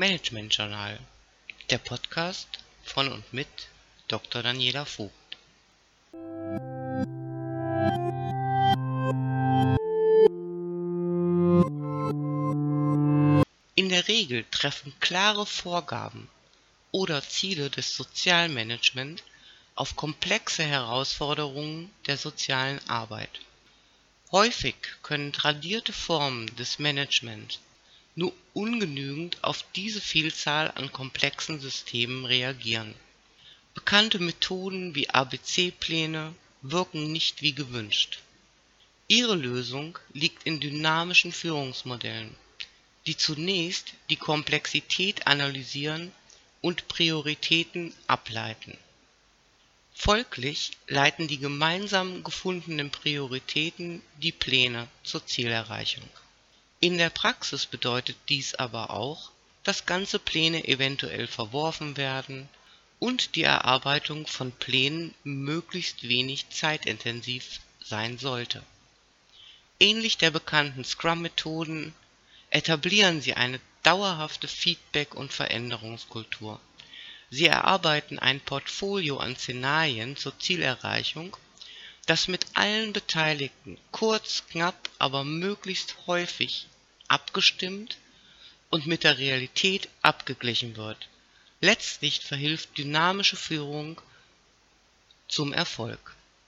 Management Journal, der Podcast von und mit Dr. Daniela Vogt. In der Regel treffen klare Vorgaben oder Ziele des Sozialmanagement auf komplexe Herausforderungen der sozialen Arbeit. Häufig können tradierte Formen des Management nur ungenügend auf diese Vielzahl an komplexen Systemen reagieren. Bekannte Methoden wie ABC-Pläne wirken nicht wie gewünscht. Ihre Lösung liegt in dynamischen Führungsmodellen, die zunächst die Komplexität analysieren und Prioritäten ableiten Folglich leiten die gemeinsam gefundenen Prioritäten die Pläne zur Zielerreichung. In der Praxis bedeutet dies aber auch, dass ganze Pläne eventuell verworfen werden und die Erarbeitung von Plänen möglichst wenig zeitintensiv sein sollte. Ähnlich der bekannten Scrum-Methoden etablieren sie eine dauerhafte Feedback- und Veränderungskultur Sie erarbeiten ein Portfolio an Szenarien zur Zielerreichung, das mit allen Beteiligten kurz, knapp, aber möglichst häufig abgestimmt und mit der Realität abgeglichen wird. Letztlich verhilft dynamische Führung zum Erfolg